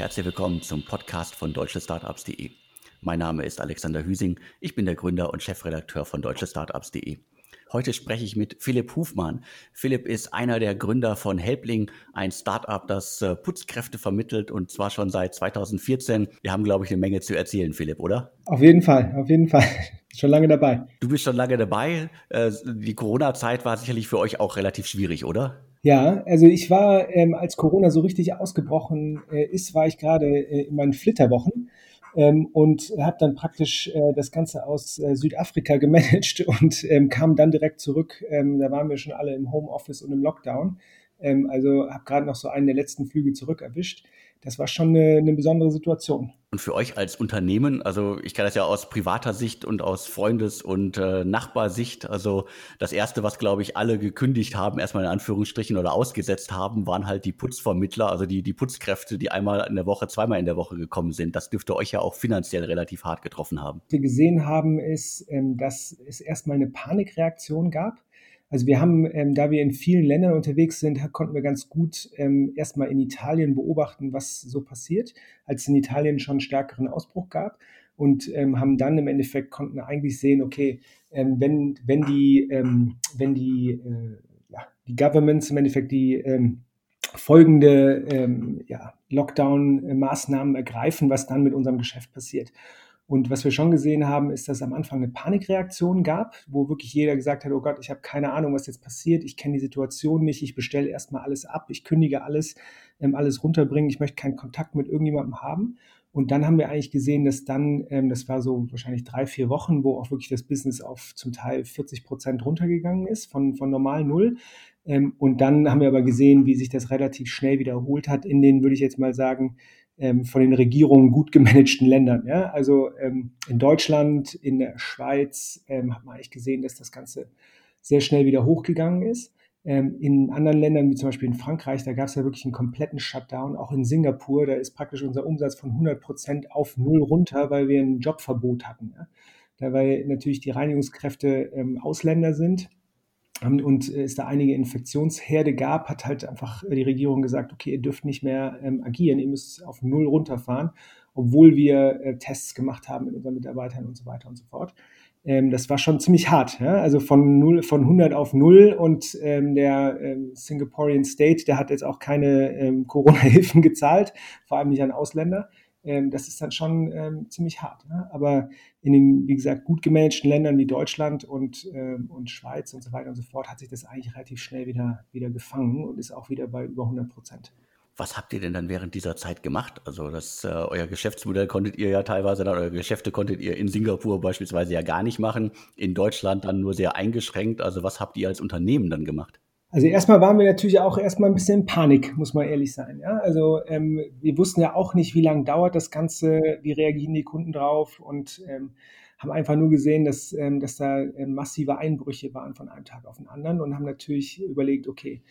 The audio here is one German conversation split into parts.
herzlich willkommen zum Podcast von deutschestartups.de. Mein Name ist Alexander Hüsing, ich bin der Gründer und Chefredakteur von deutschestartups.de. Heute spreche ich mit Philipp Hufmann. Philipp ist einer der Gründer von Helpling, ein Startup, das äh, Putzkräfte vermittelt und zwar schon seit 2014. Wir haben, glaube ich, eine Menge zu erzählen, Philipp, oder? Auf jeden Fall, auf jeden Fall. Schon lange dabei. Du bist schon lange dabei. Äh, die Corona-Zeit war sicherlich für euch auch relativ schwierig, oder? Ja, also ich war, ähm, als Corona so richtig ausgebrochen äh, ist, war ich gerade äh, in meinen Flitterwochen ähm, und habe dann praktisch äh, das Ganze aus äh, Südafrika gemanagt und ähm, kam dann direkt zurück. Ähm, da waren wir schon alle im Homeoffice und im Lockdown. Ähm, also habe gerade noch so einen der letzten Flüge zurück erwischt das war schon eine, eine, besondere Situation. Und für euch als Unternehmen, also ich kann das ja aus privater Sicht und aus Freundes- und äh, Nachbarsicht, also das Erste, was, glaube ich, alle gekündigt haben, erstmal in Anführungsstrichen oder ausgesetzt haben, waren halt die Putzvermittler, also die, die Putzkräfte, die einmal in der Woche, zweimal in der Woche gekommen sind. Das dürfte euch ja auch finanziell relativ hart getroffen haben. Was wir gesehen haben, ist, ähm, dass es erstmal eine Panikreaktion gab also wir haben, ähm, da wir in vielen Ländern unterwegs sind, konnten wir ganz gut ähm, erstmal in Italien beobachten, was so passiert, als es in Italien schon einen stärkeren Ausbruch gab und ähm, haben dann im Endeffekt konnten eigentlich sehen, okay, ähm, wenn, wenn die, ähm, wenn die, äh, ja, die Governments im Endeffekt die ähm, folgende ja, Lockdown-Maßnahmen ergreifen, was dann mit unserem Geschäft passiert. Und was wir schon gesehen haben, ist, dass es am Anfang eine Panikreaktion gab, wo wirklich jeder gesagt hat, oh Gott, ich habe keine Ahnung, was jetzt passiert, ich kenne die Situation nicht, ich bestelle erstmal alles ab, ich kündige alles, ähm, alles runterbringen, ich möchte keinen Kontakt mit irgendjemandem haben. Und dann haben wir eigentlich gesehen, dass dann, ähm, das war so wahrscheinlich drei, vier Wochen, wo auch wirklich das Business auf zum Teil 40 Prozent runtergegangen ist, von, von normal null. Ähm, und dann haben wir aber gesehen, wie sich das relativ schnell wiederholt hat in den, würde ich jetzt mal sagen, ähm, von den Regierungen gut gemanagten Ländern. Ja? Also ähm, in Deutschland, in der Schweiz ähm, hat man eigentlich gesehen, dass das Ganze sehr schnell wieder hochgegangen ist. Ähm, in anderen Ländern, wie zum Beispiel in Frankreich, da gab es ja wirklich einen kompletten Shutdown. Auch in Singapur, da ist praktisch unser Umsatz von 100 Prozent auf Null runter, weil wir ein Jobverbot hatten. Ja? Da weil natürlich die Reinigungskräfte ähm, Ausländer sind und es da einige Infektionsherde gab, hat halt einfach die Regierung gesagt, okay, ihr dürft nicht mehr ähm, agieren, ihr müsst auf Null runterfahren, obwohl wir äh, Tests gemacht haben mit unseren Mitarbeitern und so weiter und so fort. Ähm, das war schon ziemlich hart, ja? also von, 0, von 100 auf 0 und ähm, der ähm, Singaporean State, der hat jetzt auch keine ähm, Corona-Hilfen gezahlt, vor allem nicht an Ausländer ähm, das ist dann schon ähm, ziemlich hart. Ne? Aber in den, wie gesagt, gut gemanagten Ländern wie Deutschland und, ähm, und Schweiz und so weiter und so fort hat sich das eigentlich relativ schnell wieder, wieder gefangen und ist auch wieder bei über 100 Prozent. Was habt ihr denn dann während dieser Zeit gemacht? Also das, äh, euer Geschäftsmodell konntet ihr ja teilweise dann, eure Geschäfte konntet ihr in Singapur beispielsweise ja gar nicht machen, in Deutschland dann nur sehr eingeschränkt. Also was habt ihr als Unternehmen dann gemacht? Also erstmal waren wir natürlich auch erstmal ein bisschen in Panik, muss man ehrlich sein. Ja? Also ähm, wir wussten ja auch nicht, wie lange dauert das Ganze, wie reagieren die Kunden drauf und ähm, haben einfach nur gesehen, dass, ähm, dass da ähm, massive Einbrüche waren von einem Tag auf den anderen und haben natürlich überlegt, okay,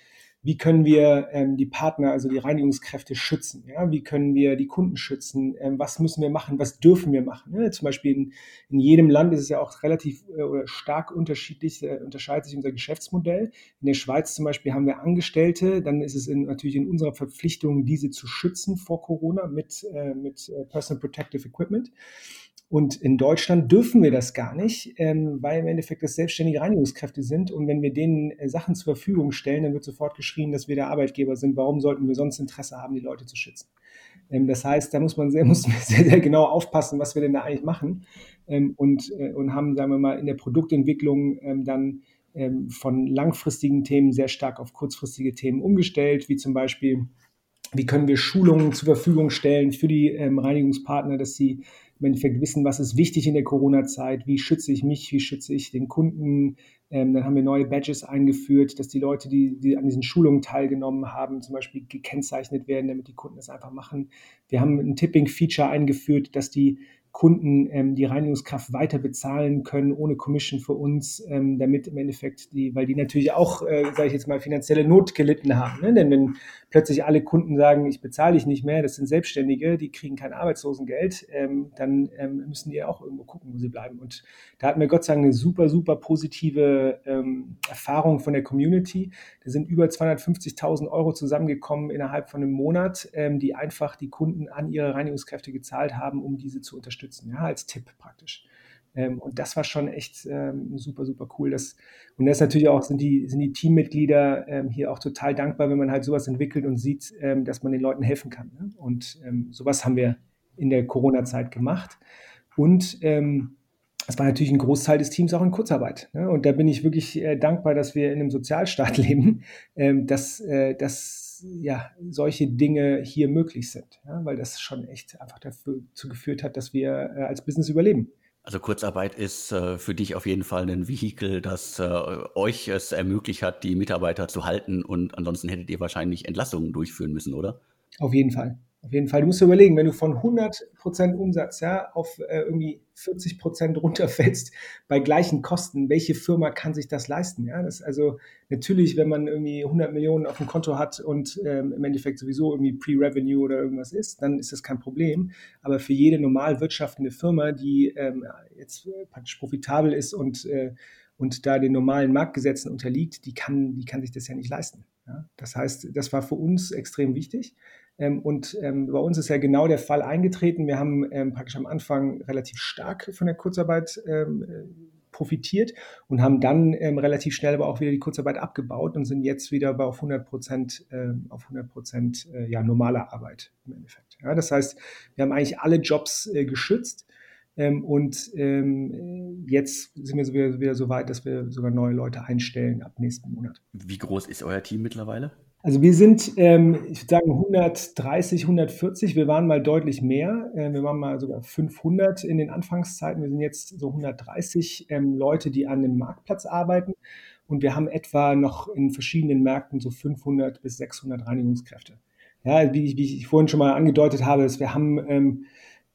wie können wir ähm, die Partner, also die Reinigungskräfte schützen? Ja? Wie können wir die Kunden schützen? Ähm, was müssen wir machen? Was dürfen wir machen? Ne? Zum Beispiel in, in jedem Land ist es ja auch relativ äh, oder stark unterschiedlich, äh, unterscheidet sich unser Geschäftsmodell. In der Schweiz zum Beispiel haben wir Angestellte, dann ist es in, natürlich in unserer Verpflichtung, diese zu schützen vor Corona mit, äh, mit äh, Personal Protective Equipment. Und in Deutschland dürfen wir das gar nicht, ähm, weil im Endeffekt das selbstständige Reinigungskräfte sind. Und wenn wir denen äh, Sachen zur Verfügung stellen, dann wird sofort geschrien, dass wir der Arbeitgeber sind. Warum sollten wir sonst Interesse haben, die Leute zu schützen? Ähm, das heißt, da muss man sehr, muss sehr, sehr genau aufpassen, was wir denn da eigentlich machen. Ähm, und, äh, und haben, sagen wir mal, in der Produktentwicklung ähm, dann ähm, von langfristigen Themen sehr stark auf kurzfristige Themen umgestellt, wie zum Beispiel, wie können wir Schulungen zur Verfügung stellen für die ähm, Reinigungspartner, dass sie im Endeffekt wissen, was ist wichtig in der Corona-Zeit, wie schütze ich mich, wie schütze ich den Kunden. Ähm, dann haben wir neue Badges eingeführt, dass die Leute, die, die an diesen Schulungen teilgenommen haben, zum Beispiel gekennzeichnet werden, damit die Kunden das einfach machen. Wir haben ein Tipping-Feature eingeführt, dass die Kunden ähm, die Reinigungskraft weiter bezahlen können ohne Commission für uns, ähm, damit im Endeffekt die, weil die natürlich auch, äh, sage ich jetzt mal, finanzielle Not gelitten haben. Ne? Denn wenn plötzlich alle Kunden sagen, ich bezahle dich nicht mehr, das sind Selbstständige, die kriegen kein Arbeitslosengeld, ähm, dann ähm, müssen die auch irgendwo gucken, wo sie bleiben. Und da hatten wir Gott sei Dank eine super, super positive ähm, Erfahrung von der Community. Da sind über 250.000 Euro zusammengekommen innerhalb von einem Monat, ähm, die einfach die Kunden an ihre Reinigungskräfte gezahlt haben, um diese zu unterstützen, ja, als Tipp praktisch. Ähm, und das war schon echt ähm, super, super cool. Das, und das natürlich auch sind die, sind die Teammitglieder ähm, hier auch total dankbar, wenn man halt sowas entwickelt und sieht, ähm, dass man den Leuten helfen kann. Ne? Und ähm, sowas haben wir in der Corona-Zeit gemacht. Und ähm, das war natürlich ein Großteil des Teams auch in Kurzarbeit. Ne? Und da bin ich wirklich äh, dankbar, dass wir in einem Sozialstaat leben, dass, äh, dass ja, solche Dinge hier möglich sind, ja? weil das schon echt einfach dazu geführt hat, dass wir äh, als Business überleben. Also Kurzarbeit ist äh, für dich auf jeden Fall ein Vehikel, das äh, euch es ermöglicht hat, die Mitarbeiter zu halten und ansonsten hättet ihr wahrscheinlich Entlassungen durchführen müssen, oder? Auf jeden Fall. Auf jeden Fall. Du musst dir überlegen, wenn du von 100% Umsatz ja, auf äh, irgendwie 40% runterfällst bei gleichen Kosten, welche Firma kann sich das leisten? Ja? Das also natürlich, wenn man irgendwie 100 Millionen auf dem Konto hat und ähm, im Endeffekt sowieso irgendwie Pre-Revenue oder irgendwas ist, dann ist das kein Problem. Aber für jede normal wirtschaftende Firma, die ähm, jetzt praktisch profitabel ist und, äh, und da den normalen Marktgesetzen unterliegt, die kann, die kann sich das ja nicht leisten. Ja? Das heißt, das war für uns extrem wichtig. Ähm, und ähm, bei uns ist ja genau der Fall eingetreten. Wir haben ähm, praktisch am Anfang relativ stark von der Kurzarbeit ähm, äh, profitiert und haben dann ähm, relativ schnell aber auch wieder die Kurzarbeit abgebaut und sind jetzt wieder bei auf 100 Prozent äh, auf 100 Prozent äh, ja, normaler Arbeit im Endeffekt. Ja, das heißt, wir haben eigentlich alle Jobs äh, geschützt ähm, und ähm, jetzt sind wir wieder, wieder so weit, dass wir sogar neue Leute einstellen ab nächsten Monat. Wie groß ist euer Team mittlerweile? Also wir sind, ähm, ich würde sagen, 130, 140. Wir waren mal deutlich mehr. Äh, wir waren mal sogar 500 in den Anfangszeiten. Wir sind jetzt so 130 ähm, Leute, die an dem Marktplatz arbeiten. Und wir haben etwa noch in verschiedenen Märkten so 500 bis 600 Reinigungskräfte. Ja, wie, wie ich vorhin schon mal angedeutet habe, ist, wir haben ähm,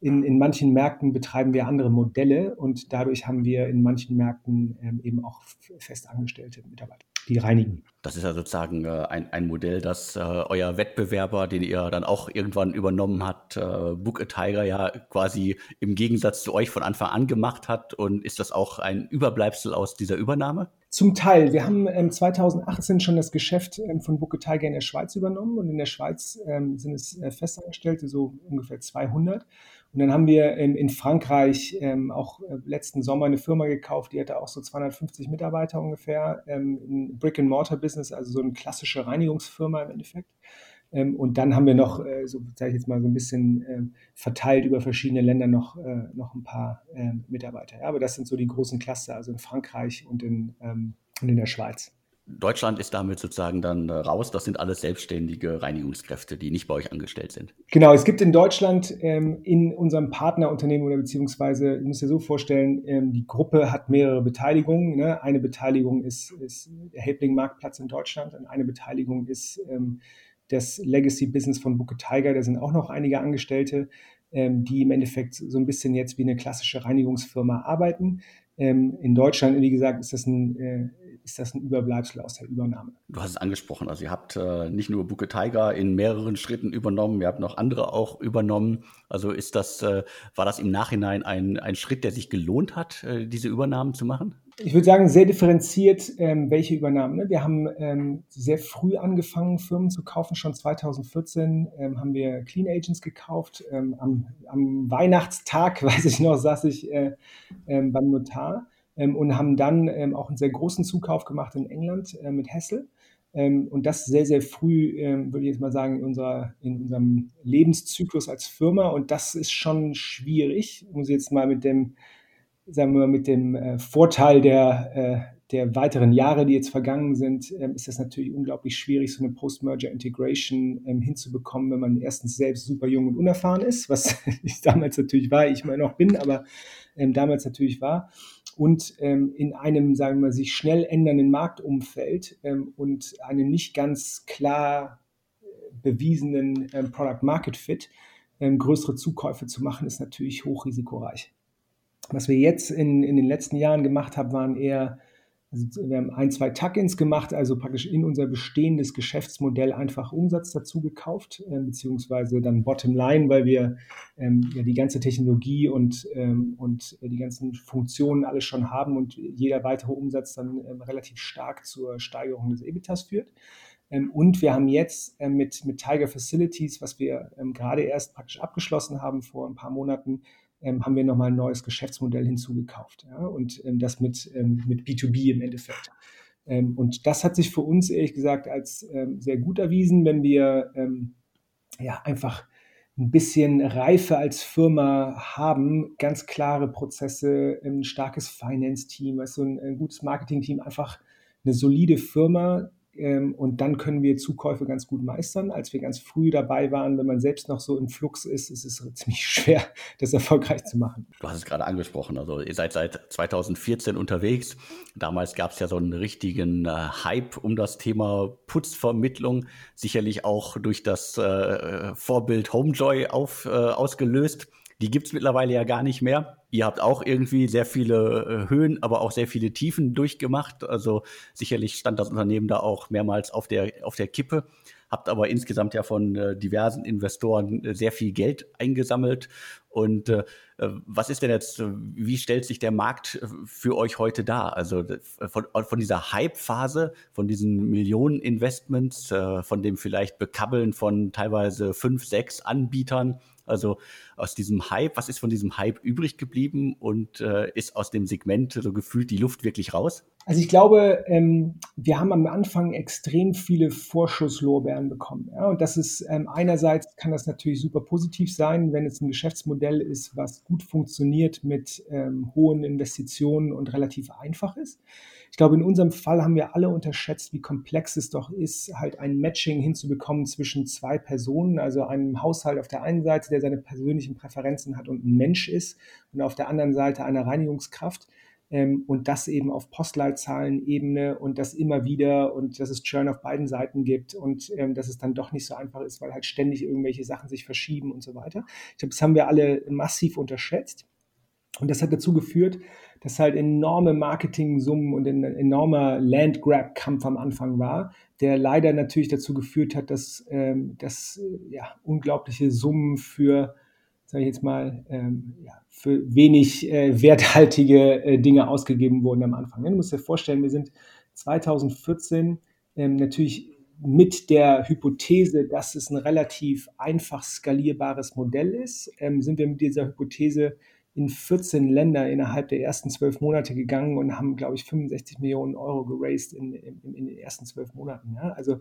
in, in manchen Märkten betreiben wir andere Modelle und dadurch haben wir in manchen Märkten ähm, eben auch festangestellte Mitarbeiter die reinigen. Das ist ja sozusagen äh, ein, ein Modell, das äh, euer Wettbewerber, den ihr dann auch irgendwann übernommen habt, äh, Book a Tiger ja quasi im Gegensatz zu euch von Anfang an gemacht hat. Und ist das auch ein Überbleibsel aus dieser Übernahme? Zum Teil. Wir haben ähm, 2018 schon das Geschäft ähm, von a Tiger in der Schweiz übernommen und in der Schweiz ähm, sind es äh, Festangestellte, so ungefähr 200. Und dann haben wir in, Frankreich ähm, auch äh, letzten Sommer eine Firma gekauft, die hatte auch so 250 Mitarbeiter ungefähr, ähm, Brick-and-Mortar-Business, also so eine klassische Reinigungsfirma im Endeffekt. Ähm, und dann haben wir noch, äh, so sage ich jetzt mal so ein bisschen äh, verteilt über verschiedene Länder noch, äh, noch ein paar ähm, Mitarbeiter. Ja, aber das sind so die großen Cluster, also in Frankreich und in, ähm, und in der Schweiz. Deutschland ist damit sozusagen dann äh, raus. Das sind alles selbstständige Reinigungskräfte, die nicht bei euch angestellt sind. Genau, es gibt in Deutschland ähm, in unserem Partnerunternehmen oder beziehungsweise, ich muss dir so vorstellen, ähm, die Gruppe hat mehrere Beteiligungen. Ne? Eine Beteiligung ist, ist der Helpling Marktplatz in Deutschland und eine Beteiligung ist ähm, das Legacy Business von Booker Tiger. Da sind auch noch einige Angestellte, ähm, die im Endeffekt so ein bisschen jetzt wie eine klassische Reinigungsfirma arbeiten. Ähm, in Deutschland, wie gesagt, ist das ein äh, ist das ein Überbleibsel aus der Übernahme. Du hast es angesprochen, also ihr habt äh, nicht nur Buke Tiger in mehreren Schritten übernommen, ihr habt noch andere auch übernommen. Also ist das, äh, war das im Nachhinein ein, ein Schritt, der sich gelohnt hat, äh, diese Übernahmen zu machen? Ich würde sagen, sehr differenziert, ähm, welche Übernahmen. Ne? Wir haben ähm, sehr früh angefangen, Firmen zu kaufen. Schon 2014 ähm, haben wir Clean Agents gekauft. Ähm, am, am, Weihnachtstag, weiß ich noch, saß ich äh, ähm, beim Notar ähm, und haben dann ähm, auch einen sehr großen Zukauf gemacht in England äh, mit Hessel. Und das sehr, sehr früh, würde ich jetzt mal sagen, in, unserer, in unserem Lebenszyklus als Firma. Und das ist schon schwierig, muss ich jetzt mal mit dem, sagen wir mal, mit dem äh, Vorteil der, äh, der weiteren Jahre, die jetzt vergangen sind, ähm, ist das natürlich unglaublich schwierig, so eine Post-Merger-Integration ähm, hinzubekommen, wenn man erstens selbst super jung und unerfahren ist, was ich damals natürlich war, ich immer noch bin, aber ähm, damals natürlich war und in einem, sagen wir mal, sich schnell ändernden Marktumfeld und einem nicht ganz klar äh, bewiesenen Product Market Fit ähm, größere Zukäufe zu machen, ist natürlich hochrisikoreich. Was wir jetzt in, in den letzten Jahren gemacht haben, waren eher also wir haben ein, zwei Tuck-ins gemacht, also praktisch in unser bestehendes Geschäftsmodell einfach Umsatz dazu gekauft, äh, beziehungsweise dann Bottomline, weil wir ähm, ja die ganze Technologie und, ähm, und die ganzen Funktionen alles schon haben und jeder weitere Umsatz dann ähm, relativ stark zur Steigerung des EBITDAs führt. Ähm, und wir haben jetzt ähm, mit, mit Tiger Facilities, was wir ähm, gerade erst praktisch abgeschlossen haben vor ein paar Monaten, ähm, haben wir nochmal ein neues Geschäftsmodell hinzugekauft. Ja? Und ähm, das mit, ähm, mit B2B im Endeffekt. Ähm, und das hat sich für uns ehrlich gesagt als ähm, sehr gut erwiesen, wenn wir ähm, ja einfach ein bisschen Reife als Firma haben, ganz klare Prozesse, ein starkes Finance-Team, also ein, ein gutes Marketing-Team, einfach eine solide Firma, und dann können wir Zukäufe ganz gut meistern. Als wir ganz früh dabei waren, wenn man selbst noch so im Flux ist, ist es ziemlich schwer, das erfolgreich zu machen. Du hast es gerade angesprochen. Also ihr seid seit 2014 unterwegs. Damals gab es ja so einen richtigen äh, Hype um das Thema Putzvermittlung. Sicherlich auch durch das äh, Vorbild Homejoy auf, äh, ausgelöst. Die gibt es mittlerweile ja gar nicht mehr. Ihr habt auch irgendwie sehr viele äh, Höhen, aber auch sehr viele Tiefen durchgemacht. Also sicherlich stand das Unternehmen da auch mehrmals auf der, auf der Kippe. Habt aber insgesamt ja von äh, diversen Investoren äh, sehr viel Geld eingesammelt. Und was ist denn jetzt, wie stellt sich der Markt für euch heute dar? Also von, von dieser Hype-Phase, von diesen Millionen-Investments, von dem vielleicht Bekabbeln von teilweise fünf, sechs Anbietern also aus diesem Hype, was ist von diesem Hype übrig geblieben und äh, ist aus dem Segment so gefühlt die Luft wirklich raus? Also ich glaube, ähm, wir haben am Anfang extrem viele Vorschusslorbeeren bekommen. Ja? Und das ist ähm, einerseits kann das natürlich super positiv sein, wenn es ein Geschäftsmodell ist, was gut funktioniert mit ähm, hohen Investitionen und relativ einfach ist. Ich glaube, in unserem Fall haben wir alle unterschätzt, wie komplex es doch ist, halt ein Matching hinzubekommen zwischen zwei Personen, also einem Haushalt auf der einen Seite, der seine persönlichen Präferenzen hat und ein Mensch ist, und auf der anderen Seite eine Reinigungskraft. Ähm, und das eben auf Postleitzahlenebene und das immer wieder und dass es Churn auf beiden Seiten gibt und ähm, dass es dann doch nicht so einfach ist, weil halt ständig irgendwelche Sachen sich verschieben und so weiter. Ich glaube, das haben wir alle massiv unterschätzt. Und das hat dazu geführt, dass halt enorme Marketing-Summen und ein enormer Land-Grab-Kampf am Anfang war, der leider natürlich dazu geführt hat, dass, ähm, dass ja, unglaubliche Summen für, sage ich jetzt mal, ähm, ja, für wenig äh, werthaltige äh, Dinge ausgegeben wurden am Anfang. Du musst dir vorstellen, wir sind 2014 ähm, natürlich mit der Hypothese, dass es ein relativ einfach skalierbares Modell ist, ähm, sind wir mit dieser Hypothese in 14 Länder innerhalb der ersten zwölf Monate gegangen und haben, glaube ich, 65 Millionen Euro geraced in, in, in den ersten zwölf Monaten. Ja? Also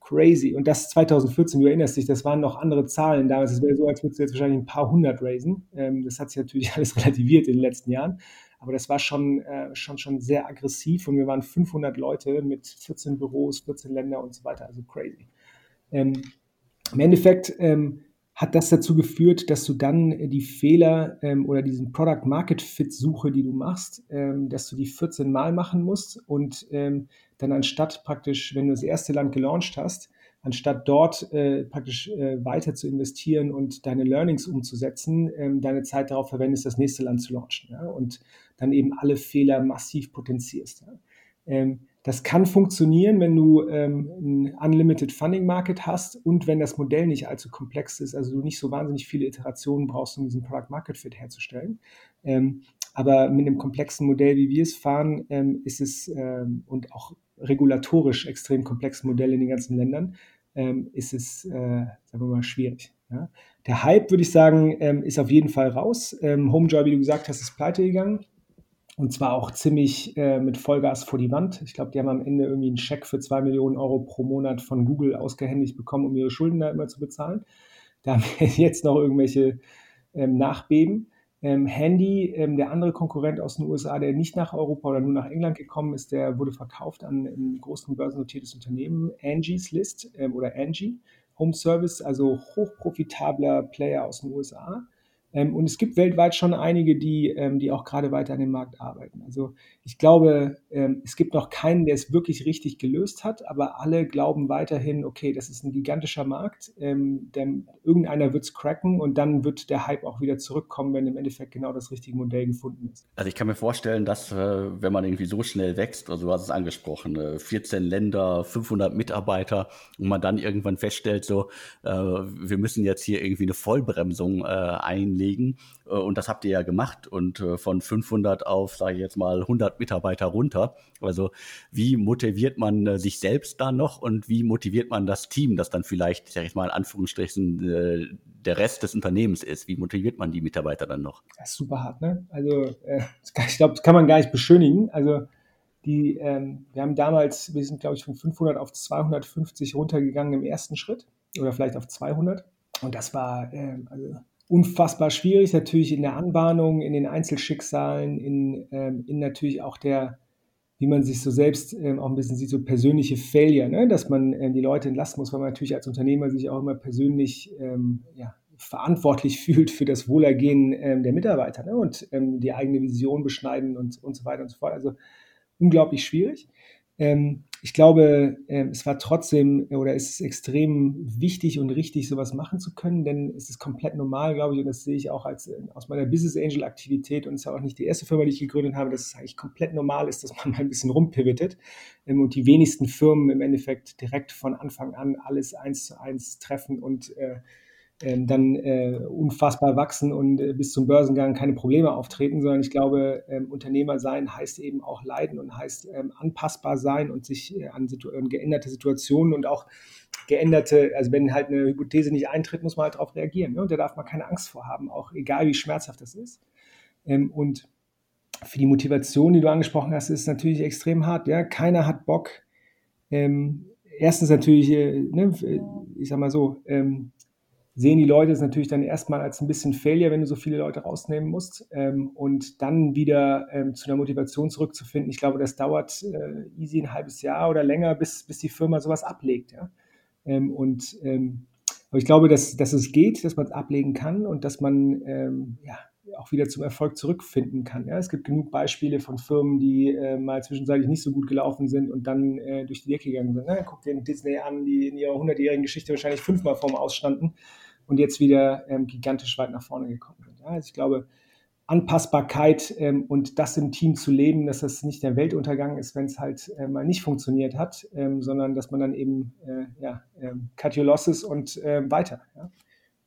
crazy. Und das 2014, du erinnerst dich, das waren noch andere Zahlen damals. Es wäre so, als würdest du jetzt wahrscheinlich ein paar hundert raisen. Ähm, das hat sich natürlich alles relativiert in den letzten Jahren. Aber das war schon, äh, schon, schon sehr aggressiv und wir waren 500 Leute mit 14 Büros, 14 Länder und so weiter. Also crazy. Ähm, Im Endeffekt ähm, hat das dazu geführt, dass du dann äh, die Fehler ähm, oder diesen Product Market Fit Suche, die du machst, ähm, dass du die 14 Mal machen musst und ähm, dann anstatt praktisch, wenn du das erste Land gelauncht hast, anstatt dort äh, praktisch äh, weiter zu investieren und deine Learnings umzusetzen, ähm, deine Zeit darauf verwendest, das nächste Land zu launchen ja? und dann eben alle Fehler massiv potenzierst. Ja? Ähm, das kann funktionieren, wenn du ähm, ein Unlimited Funding Market hast und wenn das Modell nicht allzu komplex ist, also du nicht so wahnsinnig viele Iterationen brauchst, um diesen Product Market Fit herzustellen. Ähm, aber mit einem komplexen Modell, wie wir es fahren, ähm, ist es ähm, und auch regulatorisch extrem komplexen Modell in den ganzen Ländern, ähm, ist es, äh, sagen wir mal, schwierig. Ja? Der Hype, würde ich sagen, ähm, ist auf jeden Fall raus. Homejoy, wie du gesagt hast, ist pleite gegangen. Und zwar auch ziemlich äh, mit Vollgas vor die Wand. Ich glaube, die haben am Ende irgendwie einen Scheck für zwei Millionen Euro pro Monat von Google ausgehändigt bekommen, um ihre Schulden da immer zu bezahlen. Da haben wir jetzt noch irgendwelche ähm, Nachbeben. Ähm, Handy, ähm, der andere Konkurrent aus den USA, der nicht nach Europa oder nur nach England gekommen ist, der wurde verkauft an ein großen börsennotiertes Unternehmen, Angie's List ähm, oder Angie Home Service, also hochprofitabler Player aus den USA. Ähm, und es gibt weltweit schon einige, die, ähm, die auch gerade weiter an dem Markt arbeiten. Also ich glaube, ähm, es gibt noch keinen, der es wirklich richtig gelöst hat, aber alle glauben weiterhin, okay, das ist ein gigantischer Markt, denn irgendeiner wird es cracken und dann wird der Hype auch wieder zurückkommen, wenn im Endeffekt genau das richtige Modell gefunden ist. Also ich kann mir vorstellen, dass äh, wenn man irgendwie so schnell wächst, also du hast es angesprochen, 14 äh, Länder, 500 Mitarbeiter und man dann irgendwann feststellt, so, äh, wir müssen jetzt hier irgendwie eine Vollbremsung einlegen und das habt ihr ja gemacht und von 500 auf, sage ich jetzt mal, 100 Mitarbeiter runter. Also wie motiviert man sich selbst da noch und wie motiviert man das Team, das dann vielleicht, sag ich mal in Anführungsstrichen, der Rest des Unternehmens ist? Wie motiviert man die Mitarbeiter dann noch? Das ist super hart, ne? Also äh, ich glaube, das kann man gar nicht beschönigen. Also die, ähm, wir haben damals, wir sind glaube ich von 500 auf 250 runtergegangen im ersten Schritt oder vielleicht auf 200 und das war ähm, also unfassbar schwierig, natürlich in der Anbahnung, in den Einzelschicksalen, in, ähm, in natürlich auch der, wie man sich so selbst ähm, auch ein bisschen sieht, so persönliche Failure, ne? dass man ähm, die Leute entlassen muss, weil man natürlich als Unternehmer sich auch immer persönlich ähm, ja, verantwortlich fühlt für das Wohlergehen ähm, der Mitarbeiter ne? und ähm, die eigene Vision beschneiden und, und so weiter und so fort. Also unglaublich schwierig. Ähm, ich glaube, ähm, es war trotzdem oder es ist extrem wichtig und richtig, sowas machen zu können, denn es ist komplett normal, glaube ich, und das sehe ich auch als, äh, aus meiner Business Angel Aktivität und es ist ja auch nicht die erste Firma, die ich gegründet habe, dass es eigentlich komplett normal ist, dass man mal ein bisschen rumpivotet ähm, und die wenigsten Firmen im Endeffekt direkt von Anfang an alles eins zu eins treffen und äh, ähm, dann äh, unfassbar wachsen und äh, bis zum Börsengang keine Probleme auftreten, sondern ich glaube, ähm, Unternehmer sein heißt eben auch leiden und heißt ähm, anpassbar sein und sich äh, an situ geänderte Situationen und auch geänderte, also wenn halt eine Hypothese nicht eintritt, muss man halt darauf reagieren. Ne? Und da darf man keine Angst vor haben, auch egal wie schmerzhaft das ist. Ähm, und für die Motivation, die du angesprochen hast, ist natürlich extrem hart. Ja? Keiner hat Bock. Ähm, erstens natürlich, äh, ne, ich sag mal so, ähm, sehen die Leute es natürlich dann erstmal als ein bisschen Failure, wenn du so viele Leute rausnehmen musst. Ähm, und dann wieder ähm, zu einer Motivation zurückzufinden. Ich glaube, das dauert äh, easy ein halbes Jahr oder länger, bis, bis die Firma sowas ablegt. Ja? Ähm, und ähm, aber ich glaube, dass, dass es geht, dass man es ablegen kann und dass man ähm, ja, auch wieder zum Erfolg zurückfinden kann. Ja? Es gibt genug Beispiele von Firmen, die äh, mal zwischenzeitlich nicht so gut gelaufen sind und dann äh, durch die Decke gegangen sind. Ne? Guck dir Disney an, die in ihrer 100-jährigen Geschichte wahrscheinlich fünfmal vorm Ausstanden und jetzt wieder ähm, gigantisch weit nach vorne gekommen sind. Ja, also ich glaube, Anpassbarkeit ähm, und das im Team zu leben, dass das nicht der Weltuntergang ist, wenn es halt äh, mal nicht funktioniert hat, ähm, sondern dass man dann eben äh, ja, ähm, cut your losses und äh, weiter. Ja?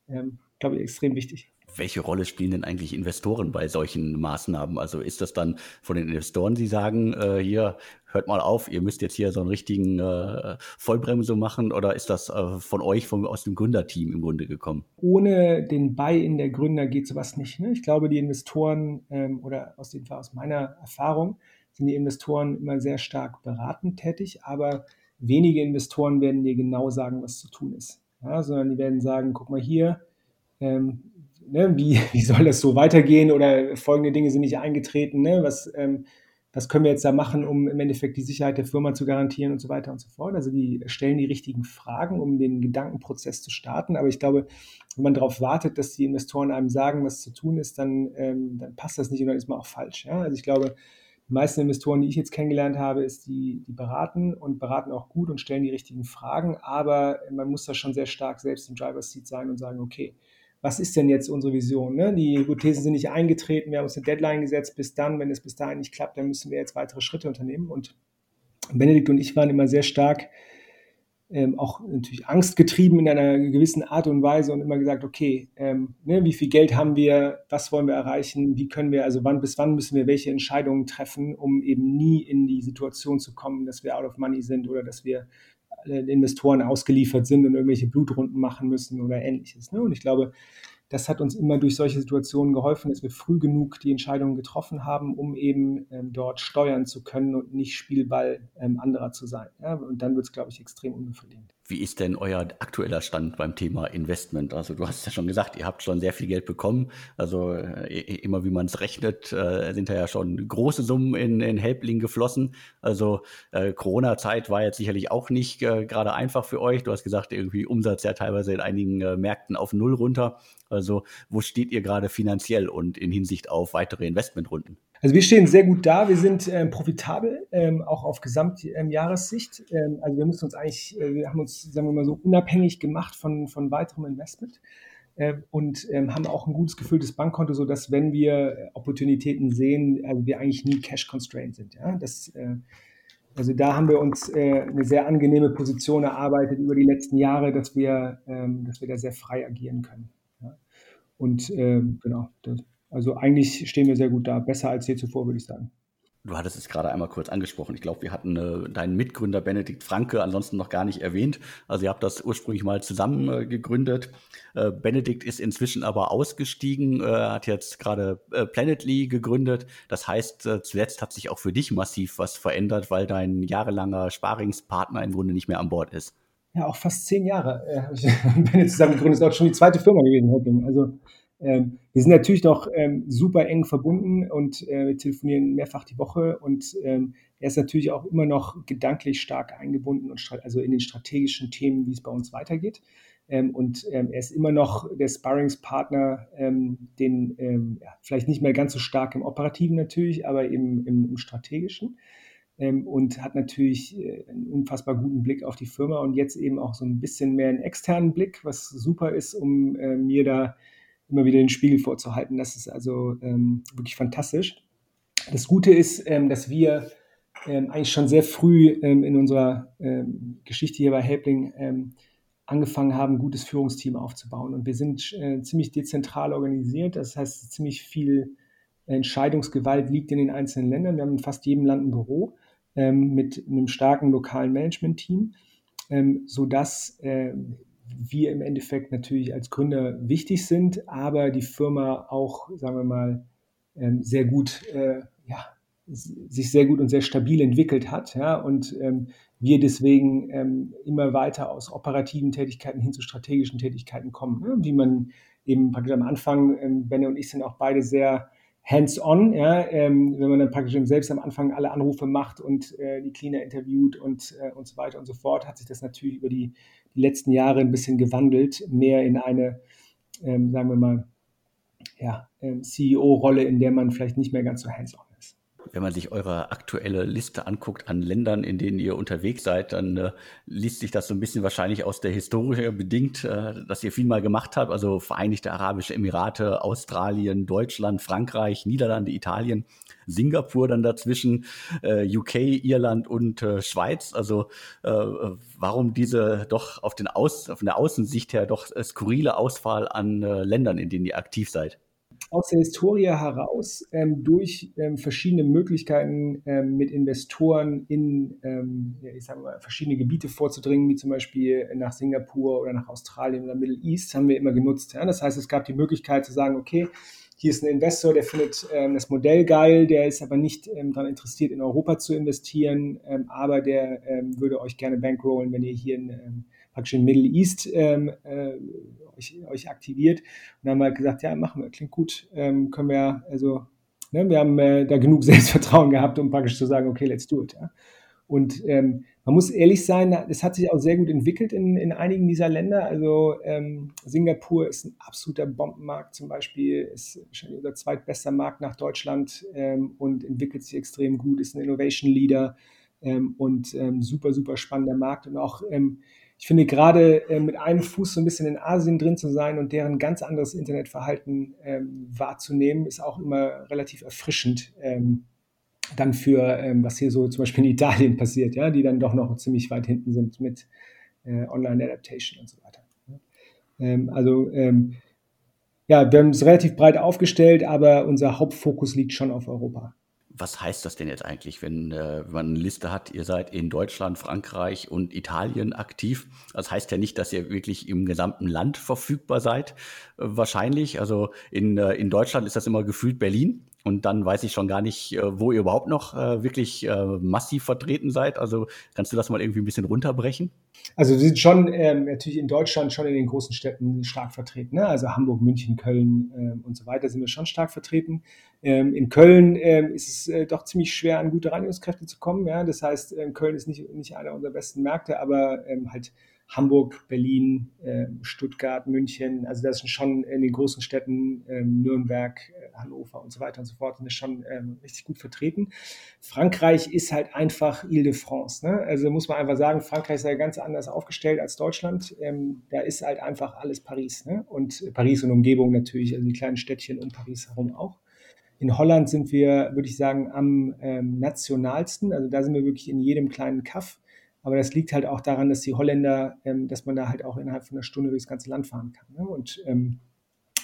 Ähm, glaube ich, extrem wichtig welche Rolle spielen denn eigentlich Investoren bei solchen Maßnahmen? Also ist das dann von den Investoren, die sagen, äh, hier, hört mal auf, ihr müsst jetzt hier so einen richtigen äh, Vollbremse machen oder ist das äh, von euch, von, aus dem Gründerteam im Grunde gekommen? Ohne den Buy-in der Gründer geht sowas nicht. Ne? Ich glaube, die Investoren ähm, oder aus, dem, aus meiner Erfahrung sind die Investoren immer sehr stark beratend tätig, aber wenige Investoren werden dir genau sagen, was zu tun ist. Ja, sondern die werden sagen, guck mal hier, ähm, ne, wie, wie soll das so weitergehen oder folgende Dinge sind nicht eingetreten, ne, was, ähm, was können wir jetzt da machen, um im Endeffekt die Sicherheit der Firma zu garantieren und so weiter und so fort. Also die stellen die richtigen Fragen, um den Gedankenprozess zu starten. Aber ich glaube, wenn man darauf wartet, dass die Investoren einem sagen, was zu tun ist, dann, ähm, dann passt das nicht und dann ist man auch falsch. Ja? Also ich glaube, die meisten Investoren, die ich jetzt kennengelernt habe, ist die, die beraten und beraten auch gut und stellen die richtigen Fragen. Aber man muss da schon sehr stark selbst im Driver's Seat sein und sagen, okay, was ist denn jetzt unsere Vision? Ne? Die Hypothesen sind nicht eingetreten, wir haben uns eine Deadline gesetzt, bis dann, wenn es bis dahin nicht klappt, dann müssen wir jetzt weitere Schritte unternehmen. Und Benedikt und ich waren immer sehr stark, ähm, auch natürlich angstgetrieben in einer gewissen Art und Weise und immer gesagt, okay, ähm, ne, wie viel Geld haben wir, was wollen wir erreichen, wie können wir, also wann bis wann müssen wir welche Entscheidungen treffen, um eben nie in die Situation zu kommen, dass wir out of money sind oder dass wir Investoren ausgeliefert sind und irgendwelche Blutrunden machen müssen oder ähnliches. Ne? Und ich glaube, das hat uns immer durch solche Situationen geholfen, dass wir früh genug die Entscheidungen getroffen haben, um eben ähm, dort steuern zu können und nicht Spielball ähm, anderer zu sein. Ja? Und dann wird es, glaube ich, extrem unbefriedigend. Wie ist denn euer aktueller Stand beim Thema Investment? Also du hast ja schon gesagt, ihr habt schon sehr viel Geld bekommen. Also äh, immer wie man es rechnet, äh, sind da ja schon große Summen in, in Helpling geflossen. Also äh, Corona-Zeit war jetzt sicherlich auch nicht äh, gerade einfach für euch. Du hast gesagt, irgendwie Umsatz ja teilweise in einigen äh, Märkten auf Null runter. Also wo steht ihr gerade finanziell und in Hinsicht auf weitere Investmentrunden? Also wir stehen sehr gut da, wir sind ähm, profitabel, ähm, auch auf Gesamtjahressicht. Ähm, also wir müssen uns eigentlich, äh, wir haben uns, sagen wir mal so, unabhängig gemacht von, von weiterem Investment äh, und ähm, haben auch ein gutes gefülltes Bankkonto, sodass wenn wir Opportunitäten sehen, also wir eigentlich nie cash-constrained sind. Ja? Das, äh, also da haben wir uns äh, eine sehr angenehme Position erarbeitet über die letzten Jahre, dass wir, ähm, dass wir da sehr frei agieren können. Ja? Und ähm, genau, das, also eigentlich stehen wir sehr gut da, besser als je zuvor, würde ich sagen. Du hattest es gerade einmal kurz angesprochen. Ich glaube, wir hatten äh, deinen Mitgründer Benedikt Franke ansonsten noch gar nicht erwähnt. Also ihr habt das ursprünglich mal zusammen äh, gegründet. Äh, Benedikt ist inzwischen aber ausgestiegen, äh, hat jetzt gerade äh, Planetly gegründet. Das heißt, äh, zuletzt hat sich auch für dich massiv was verändert, weil dein jahrelanger Sparingspartner im Grunde nicht mehr an Bord ist. Ja, auch fast zehn Jahre äh, ich Benedikt zusammen gegründet. Das ist auch schon die zweite Firma gewesen. Also ähm, wir sind natürlich noch ähm, super eng verbunden und äh, wir telefonieren mehrfach die Woche und ähm, er ist natürlich auch immer noch gedanklich stark eingebunden und also in den strategischen Themen, wie es bei uns weitergeht. Ähm, und ähm, er ist immer noch der Sparringspartner, ähm, den ja, vielleicht nicht mehr ganz so stark im Operativen natürlich, aber eben im, im Strategischen. und hat natürlich äh, einen unfassbar guten Blick auf die Firma und jetzt eben auch so ein bisschen mehr einen externen Blick, was super ist, um äh, mir da immer wieder den Spiegel vorzuhalten. Das ist also ähm, wirklich fantastisch. Das Gute ist, ähm, dass wir ähm, eigentlich schon sehr früh ähm, in unserer ähm, Geschichte hier bei Helpling ähm, angefangen haben, ein gutes Führungsteam aufzubauen. Und wir sind äh, ziemlich dezentral organisiert. Das heißt, ziemlich viel Entscheidungsgewalt liegt in den einzelnen Ländern. Wir haben in fast jedem Land ein Büro mit einem starken lokalen Management-Team, sodass äh, wir im Endeffekt natürlich als Gründer wichtig sind, aber die Firma auch, sagen wir mal, ähm, sehr gut, äh, ja, sich sehr gut und sehr stabil entwickelt hat, ja, und ähm, wir deswegen ähm, immer weiter aus operativen Tätigkeiten hin zu strategischen Tätigkeiten kommen, ne? wie man eben praktisch am Anfang, ähm, Benne und ich sind auch beide sehr hands-on, ja, ähm, wenn man dann praktisch selbst am Anfang alle Anrufe macht und äh, die Cleaner interviewt und, äh, und so weiter und so fort, hat sich das natürlich über die, die letzten Jahre ein bisschen gewandelt, mehr in eine, ähm, sagen wir mal, ja, ähm, CEO-Rolle, in der man vielleicht nicht mehr ganz so hands-on wenn man sich eure aktuelle Liste anguckt an Ländern, in denen ihr unterwegs seid, dann äh, liest sich das so ein bisschen wahrscheinlich aus der Historie bedingt, äh, dass ihr viel mal gemacht habt. Also Vereinigte Arabische Emirate, Australien, Deutschland, Frankreich, Niederlande, Italien, Singapur dann dazwischen, äh, UK, Irland und äh, Schweiz. Also äh, warum diese doch auf, den Aus, auf der Außensicht her doch äh, skurrile Auswahl an Ländern, in denen ihr aktiv seid? Aus der Historie heraus ähm, durch ähm, verschiedene Möglichkeiten ähm, mit Investoren in ähm, ja, ich sag mal, verschiedene Gebiete vorzudringen, wie zum Beispiel nach Singapur oder nach Australien oder Middle East, haben wir immer genutzt. Ja? Das heißt, es gab die Möglichkeit zu sagen, okay, hier ist ein Investor, der findet ähm, das Modell geil, der ist aber nicht ähm, daran interessiert, in Europa zu investieren, aber der würde euch gerne bankrollen, wenn ihr hier in praktisch in Middle East ähm, äh, euch, euch aktiviert. Und haben halt gesagt, ja, machen wir, klingt gut, ähm, können wir, also, ne, wir haben äh, da genug Selbstvertrauen gehabt, um praktisch zu sagen, okay, let's do it. Ja. Und ähm, man muss ehrlich sein, es hat sich auch sehr gut entwickelt in, in einigen dieser Länder. Also ähm, Singapur ist ein absoluter Bombenmarkt zum Beispiel, ist wahrscheinlich unser zweitbester Markt nach Deutschland ähm, und entwickelt sich extrem gut, ist ein Innovation Leader ähm, und ähm, super, super spannender Markt. Und auch ähm, ich finde gerade äh, mit einem Fuß so ein bisschen in Asien drin zu sein und deren ganz anderes Internetverhalten ähm, wahrzunehmen, ist auch immer relativ erfrischend. Ähm, dann für, ähm, was hier so zum Beispiel in Italien passiert, ja, die dann doch noch ziemlich weit hinten sind mit äh, Online-Adaptation und so weiter. Ähm, also ähm, ja, wir haben es relativ breit aufgestellt, aber unser Hauptfokus liegt schon auf Europa was heißt das denn jetzt eigentlich, wenn, äh, wenn man eine Liste hat, ihr seid in Deutschland, Frankreich und Italien aktiv? Das heißt ja nicht, dass ihr wirklich im gesamten Land verfügbar seid, äh, wahrscheinlich. Also in, äh, in Deutschland ist das immer gefühlt Berlin. Und dann weiß ich schon gar nicht, äh, wo ihr überhaupt noch äh, wirklich äh, massiv vertreten seid. Also kannst du das mal irgendwie ein bisschen runterbrechen? Also wir sind schon ähm, natürlich in Deutschland schon in den großen Städten stark vertreten. Ne? Also Hamburg, München, Köln ähm, und so weiter sind wir schon stark vertreten. Ähm, in Köln ähm, ist es äh, doch ziemlich schwer, an gute Reinigungskräfte zu kommen. Ja? Das heißt, ähm, Köln ist nicht, nicht einer unserer besten Märkte, aber ähm, halt Hamburg, Berlin, äh, Stuttgart, München, also das sind schon in den großen Städten, ähm, Nürnberg, äh, Hannover und so weiter und so fort, sind schon ähm, richtig gut vertreten. Frankreich ist halt einfach Ile-de-France. Ne? Also muss man einfach sagen, Frankreich ist ja ganz anders aufgestellt als Deutschland. Ähm, da ist halt einfach alles Paris. Ne? Und Paris und Umgebung natürlich, also die kleinen Städtchen um Paris herum auch. In Holland sind wir, würde ich sagen, am ähm, nationalsten. Also da sind wir wirklich in jedem kleinen Kaff aber das liegt halt auch daran, dass die Holländer, ähm, dass man da halt auch innerhalb von einer Stunde durchs ganze Land fahren kann. Ne? Und ähm,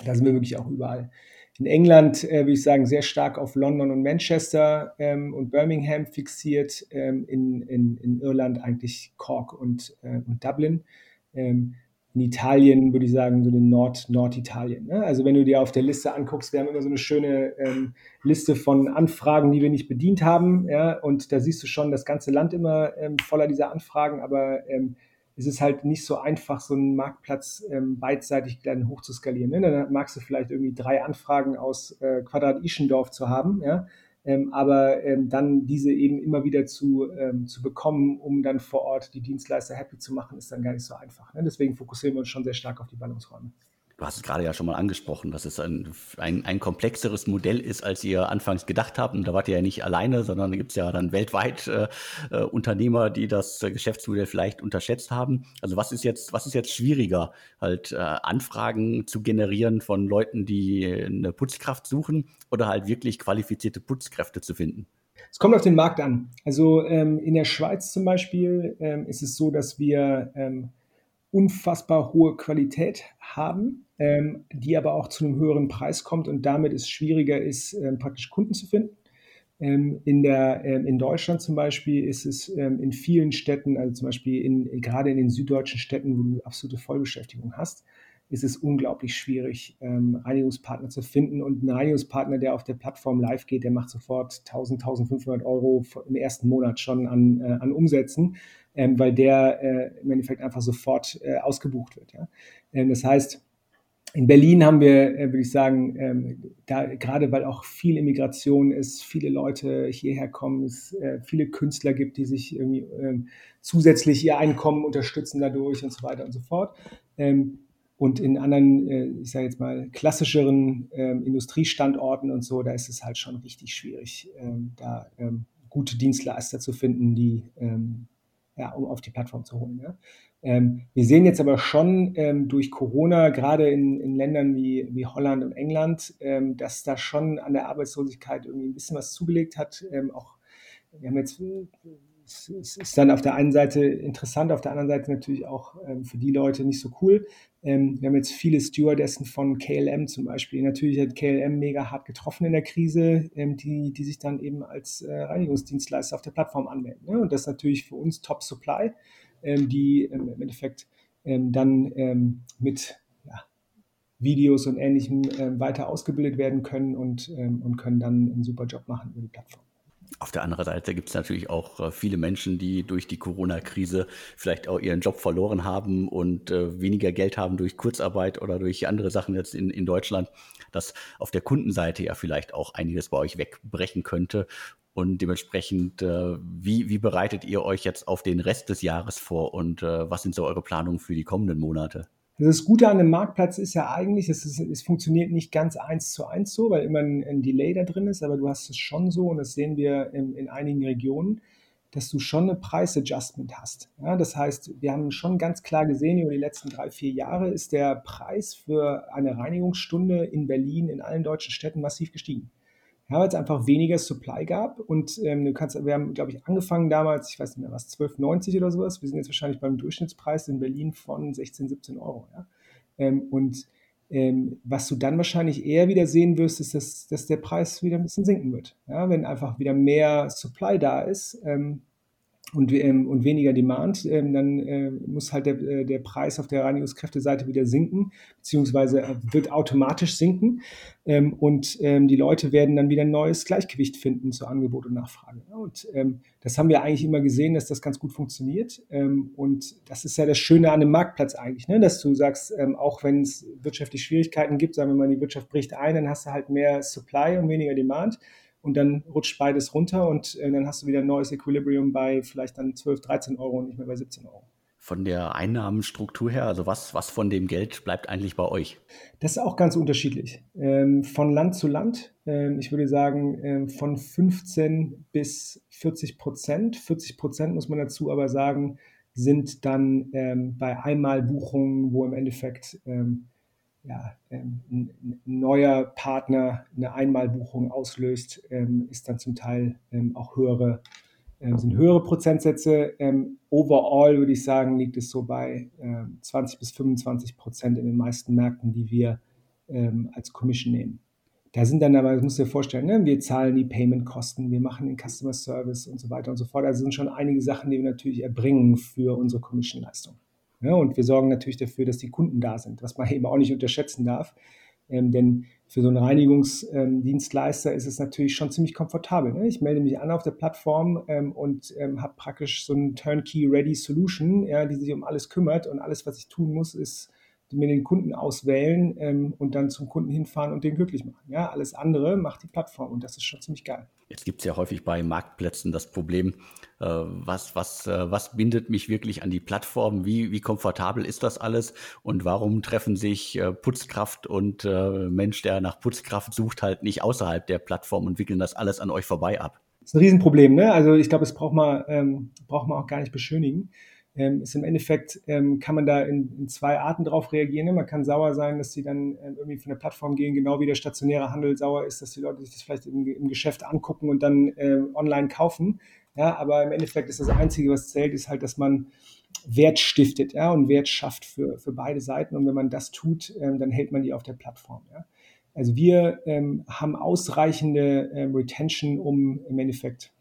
da sind wir wirklich auch überall. In England äh, würde ich sagen, sehr stark auf London und Manchester ähm, und Birmingham fixiert. Ähm, in, in, in Irland eigentlich Cork und, äh, und Dublin. Ähm, in Italien würde ich sagen, so den Nord, Norditalien. Ne? Also wenn du dir auf der Liste anguckst, wir haben immer so eine schöne ähm, Liste von Anfragen, die wir nicht bedient haben. Ja? Und da siehst du schon das ganze Land immer ähm, voller dieser Anfragen, aber ähm, es ist halt nicht so einfach, so einen Marktplatz ähm, beidseitig dann hochzuskalieren. Ne? Dann magst du vielleicht irgendwie drei Anfragen aus äh, Quadrat Ischendorf zu haben, ja? Ähm, aber ähm, dann diese eben immer wieder zu, ähm, zu bekommen, um dann vor Ort die Dienstleister happy zu machen, ist dann gar nicht so einfach. Ne? Deswegen fokussieren wir uns schon sehr stark auf die Ballungsräume. Du hast es gerade ja schon mal angesprochen, dass es ein, ein, ein komplexeres Modell ist, als ihr anfangs gedacht habt. Und da wart ihr ja nicht alleine, sondern da gibt es ja dann weltweit äh, äh, Unternehmer, die das Geschäftsmodell vielleicht unterschätzt haben. Also was ist jetzt, was ist jetzt schwieriger, halt äh, Anfragen zu generieren von Leuten, die eine Putzkraft suchen oder halt wirklich qualifizierte Putzkräfte zu finden? Es kommt auf den Markt an. Also ähm, in der Schweiz zum Beispiel ähm, ist es so, dass wir ähm, unfassbar hohe Qualität haben, ähm, die aber auch zu einem höheren Preis kommt und damit es schwieriger ist, ähm, praktisch Kunden zu finden. Ähm, in, der, ähm, in Deutschland zum Beispiel ist es ähm, in vielen Städten, also zum Beispiel in, gerade in den süddeutschen Städten, wo du absolute Vollbeschäftigung hast, ist es unglaublich schwierig, ähm, Reinigungspartner zu finden. Und ein Reinigungspartner, der auf der Plattform live geht, der macht sofort 1000, 1500 Euro im ersten Monat schon an, äh, an Umsätzen, ähm, weil der äh, im Endeffekt einfach sofort äh, ausgebucht wird. Ja? Ähm, das heißt, in Berlin haben wir, äh, würde ich sagen, ähm, da gerade weil auch viel Immigration ist, viele Leute hierher kommen, es äh, viele Künstler gibt, die sich irgendwie ähm, zusätzlich ihr Einkommen unterstützen dadurch und so weiter und so fort. Ähm, und in anderen, äh, ich sage jetzt mal, klassischeren ähm, Industriestandorten und so, da ist es halt schon richtig schwierig, ähm, da ähm, gute Dienstleister zu finden, die, ja, um auf die Plattform zu holen. Ja. Ähm, wir sehen jetzt aber schon ähm, durch Corona, gerade in, in Ländern wie, wie Holland und England, dass da schon an der Arbeitslosigkeit irgendwie ein bisschen was zugelegt hat. auch wir haben jetzt es ist dann auf der einen Seite interessant, auf der anderen Seite natürlich auch ähm, für die Leute nicht so cool. Ähm, wir haben jetzt viele Stewardessen von KLM zum Beispiel. Natürlich hat KLM mega hart getroffen in der Krise, ähm, die, die sich dann eben als äh, Reinigungsdienstleister auf der Plattform anmelden. Ne? Und das ist natürlich für uns Top Supply, ähm, die ähm, im Endeffekt ähm, dann mit ja, Videos und Ähnlichem weiter ausgebildet werden können und, und können dann einen super Job machen über die Plattform. Auf der anderen Seite gibt es natürlich auch äh, viele Menschen, die durch die Corona-Krise vielleicht auch ihren Job verloren haben und äh, weniger Geld haben durch Kurzarbeit oder durch andere Sachen jetzt in, in Deutschland, dass auf der Kundenseite ja vielleicht auch einiges bei euch wegbrechen könnte. Und dementsprechend, äh, wie, wie bereitet ihr euch jetzt auf den Rest des Jahres vor und was sind so eure Planungen für die kommenden Monate? Das Gute an einem Marktplatz ist ja eigentlich, es, ist, es funktioniert nicht ganz eins zu eins so, weil immer ein, ein, Delay da drin ist, aber du hast es schon so und das sehen wir in, in einigen Regionen, dass du schon eine Preisadjustment hast. Ja, das heißt, wir haben schon ganz klar gesehen, über die letzten drei, vier Jahre ist der Preis für eine Reinigungsstunde in Berlin, in allen deutschen Städten massiv gestiegen. Ja, weil es einfach weniger Supply gab und ähm, du kannst, wir haben, glaube ich, angefangen damals, ich weiß nicht mehr was, 12,90 oder sowas. Wir sind jetzt wahrscheinlich beim Durchschnittspreis in Berlin von 16, 17 Euro. Ja? Ähm, und ähm, was du dann wahrscheinlich eher wieder sehen wirst, ist, dass, dass der Preis wieder ein bisschen sinken wird. Ja? Wenn einfach wieder mehr Supply da ist, ähm, und, ähm, und weniger Demand, ähm, dann äh, muss halt der, äh, der Preis auf der Reinigungskräfteseite wieder sinken, beziehungsweise äh, wird automatisch sinken. Ähm, und ähm, die Leute werden dann wieder ein neues Gleichgewicht finden zu Angebot und Nachfrage. Und ähm, das haben wir eigentlich immer gesehen, dass das ganz gut funktioniert. Ähm, und das ist ja das Schöne an dem Marktplatz eigentlich, ne? dass du sagst, ähm, auch wenn es wirtschaftliche Schwierigkeiten gibt, sagen wir mal, die Wirtschaft bricht ein, dann hast du halt mehr Supply und weniger Demand und dann rutscht beides runter und äh, dann hast du wieder ein neues Equilibrium bei vielleicht dann 12, 13 Euro und nicht mehr bei 17 Euro. Von der Einnahmenstruktur her, also was, was von dem Geld bleibt eigentlich bei euch? Das ist auch ganz unterschiedlich. Ähm, von Land zu Land, ähm, ich würde sagen, ähm, von 15 bis 40 Prozent. 40 Prozent muss man dazu aber sagen, sind dann ähm, bei Einmalbuchungen, wo im Endeffekt ähm, ja, ähm, ein, neuer Partner eine Einmalbuchung auslöst, ähm, ist dann zum Teil ähm, auch höhere, sind höhere Prozentsätze. overall würde ich sagen, liegt es so bei 20 bis 25 Prozent in den meisten Märkten, die wir als Commission nehmen. Da sind dann aber, das musst du dir vorstellen, ne, wir zahlen die Payment-Kosten, wir machen den Customer Service und so weiter und so fort. Also sind schon einige Sachen, die wir natürlich erbringen für unsere Commission-Leistung. Ja, und wir sorgen natürlich dafür, dass die Kunden da sind, was man eben auch nicht unterschätzen darf. Ähm, denn für so einen Reinigungsdienstleister ähm, ist es natürlich schon ziemlich komfortabel. Ne? Ich melde mich an auf der Plattform ähm, und ähm, habe praktisch so ein Turnkey-Ready-Solution, ja, die sich um alles kümmert und alles, was ich tun muss, ist mir den Kunden auswählen ähm, und dann zum Kunden hinfahren und den glücklich machen. Ja, alles andere macht die Plattform und das ist schon ziemlich geil. Jetzt gibt es ja häufig bei Marktplätzen das Problem, äh, was, was, äh, was bindet mich wirklich an die Plattform? Wie, wie komfortabel ist das alles? Und warum treffen sich äh, Putzkraft und äh, Mensch, der nach Putzkraft sucht, halt nicht außerhalb der Plattform und wickeln das alles an euch vorbei ab? Das ist ein Riesenproblem, ne? Also ich glaube, das braucht man, ähm, braucht man auch gar nicht beschönigen ähm, ist im Endeffekt, ähm, kann man da in, in, zwei Arten drauf reagieren. Ne? Man kann sauer sein, dass sie dann ähm, irgendwie von der Plattform gehen, genau wie der stationäre Handel sauer ist, dass die Leute sich das vielleicht im, im Geschäft angucken und dann äh, online kaufen. Ja, aber im Endeffekt ist das Einzige, was zählt, ist halt, dass man Wert stiftet ja, und Wert schafft für, für beide Seiten. Und wenn man das tut, ähm, dann hält man die auf der Plattform. Ja. Also wir ähm, haben ausreichende ähm, Retention, um im Endeffekt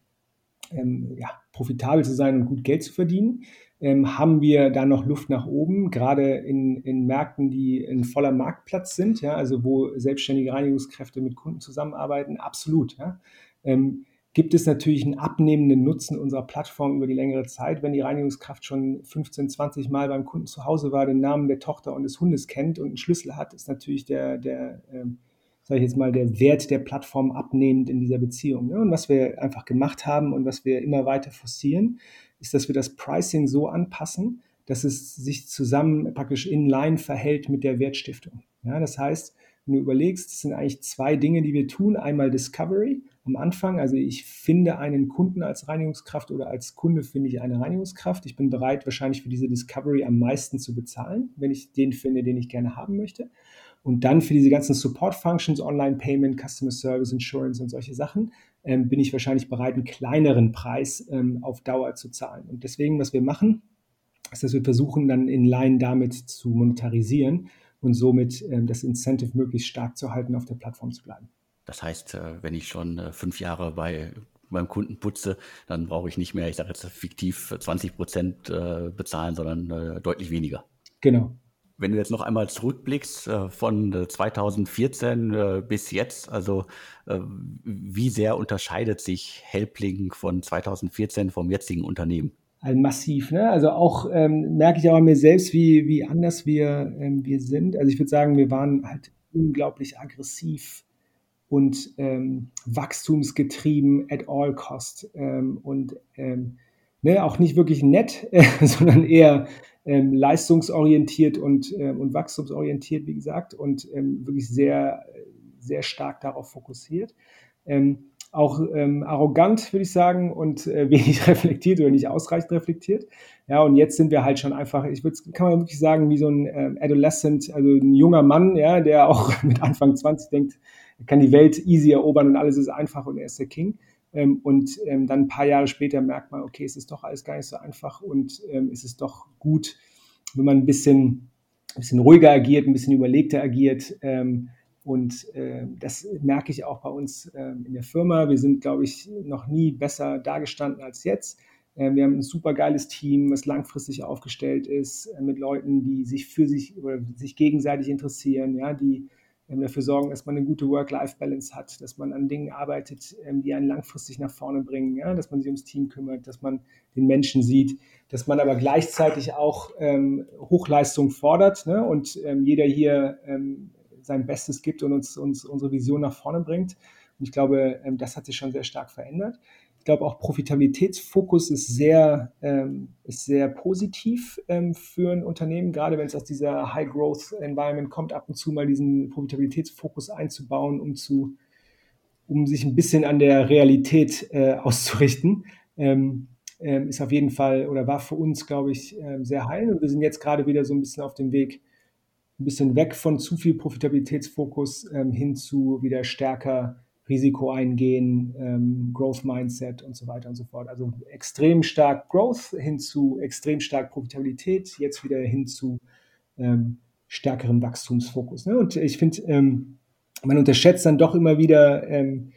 ja, profitabel zu sein und gut Geld zu verdienen ähm, haben wir da noch Luft nach oben, gerade in, in Märkten, die ein voller Marktplatz sind, ja, also wo selbstständige Reinigungskräfte mit Kunden zusammenarbeiten, absolut. Ja. Ähm, gibt es natürlich einen abnehmenden Nutzen unserer Plattform über die längere Zeit, wenn die Reinigungskraft schon 15, 20 Mal beim Kunden zu Hause war, den Namen der Tochter und des Hundes kennt und einen Schlüssel hat, ist natürlich der, der ähm, sage ich jetzt mal, der Wert der Plattform abnehmend in dieser Beziehung. Ne? Und was wir einfach gemacht haben und was wir immer weiter forcieren, ist, dass wir das Pricing so anpassen, dass es sich zusammen praktisch in line verhält mit der Wertstiftung. Ja, das heißt, wenn du überlegst, es sind eigentlich zwei Dinge, die wir tun. Einmal Discovery am Anfang, also ich finde einen Kunden als Reinigungskraft oder als Kunde finde ich eine Reinigungskraft. Ich bin bereit, wahrscheinlich für diese Discovery am meisten zu bezahlen, wenn ich den finde, den ich gerne haben möchte. Und dann für diese ganzen Support-Functions, Online-Payment, Customer Service, Insurance und solche Sachen, ähm, bin ich wahrscheinlich bereit, einen kleineren Preis ähm, auf Dauer zu zahlen. Und deswegen, was wir machen, ist, dass wir versuchen, dann in Line damit zu monetarisieren und somit ähm, das Incentive möglichst stark zu halten, auf der Plattform zu bleiben. Das heißt, äh, wenn ich schon äh, fünf Jahre bei beim Kunden putze, dann brauche ich nicht mehr, ich sage jetzt fiktiv 20 Prozent äh, bezahlen, sondern deutlich weniger. Genau, wenn du jetzt noch einmal zurückblickst äh, von 2014 äh, bis jetzt, also äh, wie sehr unterscheidet sich Helpling von 2014 vom jetzigen Unternehmen? Also massiv, ne? Also auch ähm, merke ich auch an mir selbst, wie, wie anders wir, ähm, wir sind. Also ich würde sagen, wir waren halt unglaublich aggressiv und ähm, wachstumsgetrieben at all cost ähm, und ähm, ne, auch nicht wirklich nett, sondern eher ähm, leistungsorientiert und, äh, und wachstumsorientiert, wie gesagt, und ähm, wirklich sehr, sehr stark darauf fokussiert. Ähm, auch ähm, arrogant, würde ich sagen, und äh, wenig reflektiert oder nicht ausreichend reflektiert. Ja, und jetzt sind wir halt schon einfach, ich würde, kann man wirklich sagen, wie so ein ähm, Adolescent, also ein junger Mann, ja, der auch mit Anfang 20 denkt, er kann die Welt easy erobern und alles ist einfach und er ist der King. Ähm, und ähm, dann ein paar Jahre später merkt man, okay, es ist doch alles gar nicht so einfach und ähm, es ist doch gut, wenn man ein bisschen, ein bisschen ruhiger agiert, ein bisschen überlegter agiert. Und äh, das merke ich auch bei uns in der Firma. Wir sind, glaube ich, noch nie besser dargestanden als jetzt. wir haben ein super geiles Team, was langfristig aufgestellt ist, äh, mit Leuten, die sich für sich oder sich gegenseitig interessieren, ja, die dafür sorgen, dass man eine gute Work-Life-Balance hat, dass man an Dingen arbeitet, ähm, die einen langfristig nach vorne bringen, ja, dass man sich ums Team kümmert, dass man den Menschen sieht, dass man aber gleichzeitig auch ähm, Hochleistung fordert ne, und ähm, jeder hier ähm, sein Bestes gibt und uns, uns unsere Vision nach vorne bringt. Und ich glaube, ähm, das hat sich schon sehr stark verändert glaube auch Profitabilitätsfokus ist sehr, ähm, ist sehr positiv ähm, für ein Unternehmen, gerade wenn es aus dieser High-Growth-Environment kommt, ab und zu mal diesen Profitabilitätsfokus einzubauen, um, zu, um sich ein bisschen an der Realität äh, auszurichten. Ähm, ähm ist auf jeden Fall oder war für uns, glaube ich, äh, sehr heil. Und wir sind jetzt gerade wieder so ein bisschen auf dem Weg, ein bisschen weg von zu viel Profitabilitätsfokus ähm, hin zu wieder stärker Risiko eingehen, ähm, Growth Mindset und so weiter und so fort. Also extrem stark Growth hin zu extrem stark Profitabilität, jetzt wieder hin zu ähm, stärkerem Wachstumsfokus. Ne? Und ich finde, ähm, man unterschätzt dann doch immer wieder, ähm,